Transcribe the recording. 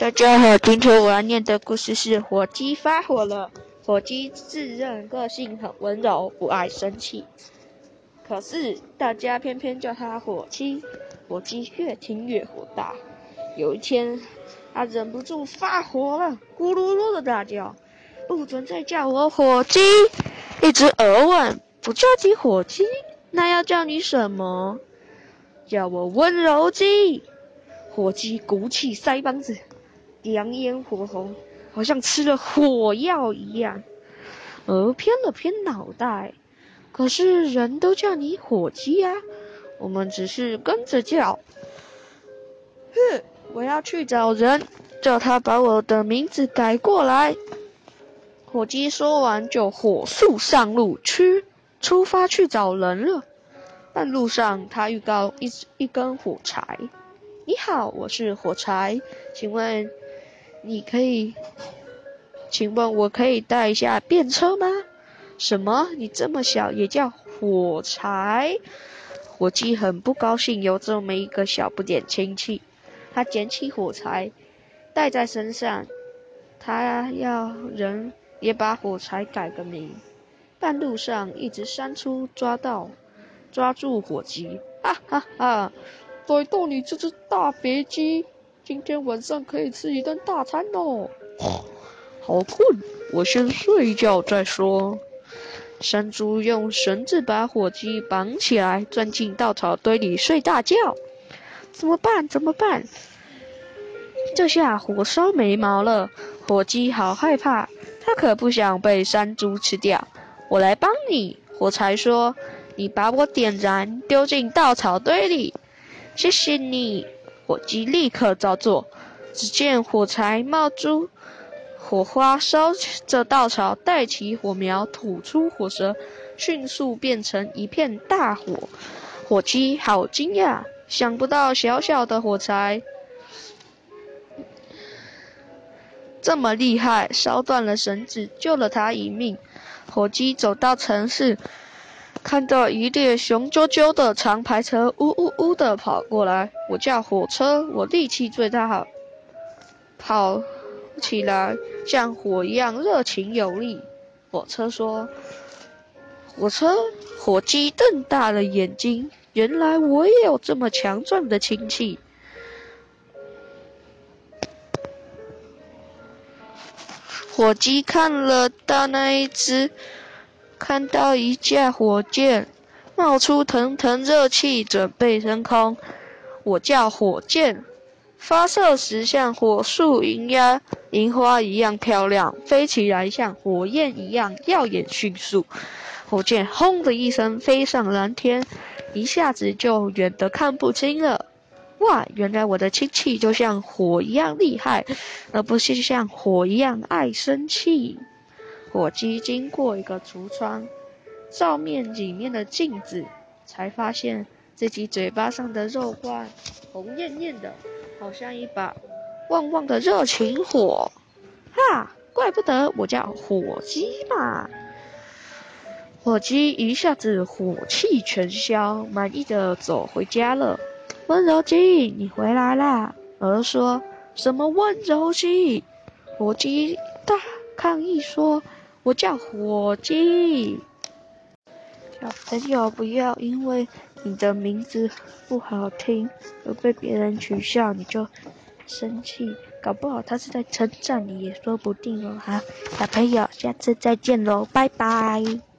大家好，今天我要念的故事是《火鸡发火了》。火鸡自认个性很温柔，不爱生气，可是大家偏偏叫它火鸡。火鸡越听越火大。有一天，它忍不住发火了，咕噜噜的大叫：“不准再叫我火鸡！”一只鹅问：“不叫你火鸡，那要叫你什么？”“叫我温柔鸡。”火鸡鼓起腮帮子。两眼火红，好像吃了火药一样。鹅偏了偏脑袋，可是人都叫你火鸡呀，我们只是跟着叫。哼，我要去找人，叫他把我的名字改过来。火鸡说完，就火速上路去，出发去找人了。半路上，他遇到一一根火柴。你好，我是火柴，请问？你可以，请问我可以带一下便车吗？什么？你这么小也叫火柴？火鸡很不高兴有这么一个小不点亲戚，他捡起火柴带在身上，他要人也把火柴改个名。半路上一只山猪抓到，抓住火鸡，哈哈哈！逮到你这只大肥鸡！今天晚上可以吃一顿大餐哦！好困，我先睡一觉再说。山猪用绳子把火鸡绑起来，钻进稻草堆里睡大觉。怎么办？怎么办？这下火烧眉毛了。火鸡好害怕，它可不想被山猪吃掉。我来帮你。火柴说：“你把我点燃，丢进稻草堆里。”谢谢你。火鸡立刻照做，只见火柴冒出火花，烧着稻草，带起火苗，吐出火舌，迅速变成一片大火。火鸡好惊讶，想不到小小的火柴这么厉害，烧断了绳子，救了他一命。火鸡走到城市。看到一列雄赳赳的长排车，呜呜呜的跑过来。我叫火车，我力气最大，跑起来像火一样热情有力。火车说：“火车。”火鸡瞪大了眼睛，原来我也有这么强壮的亲戚。火鸡看了到那一只。看到一架火箭冒出腾腾热气，准备升空。我叫火箭，发射时像火树银鸦、银花一样漂亮，飞起来像火焰一样耀眼迅速。火箭轰的一声飞上蓝天，一下子就远得看不清了。哇，原来我的亲戚就像火一样厉害，而不是像火一样爱生气。火鸡经过一个橱窗，照面里面的镜子，才发现自己嘴巴上的肉冠红艳艳的，好像一把旺旺的热情火。哈，怪不得我叫火鸡嘛！火鸡一下子火气全消，满意的走回家了。温柔鸡，你回来啦！鹅说什么温柔鸡？火鸡大抗议说。我叫火鸡，小朋友不要因为你的名字不好听而被别人取笑，你就生气，搞不好他是在称赞你也说不定哦。哈，小朋友，下次再见喽，拜拜。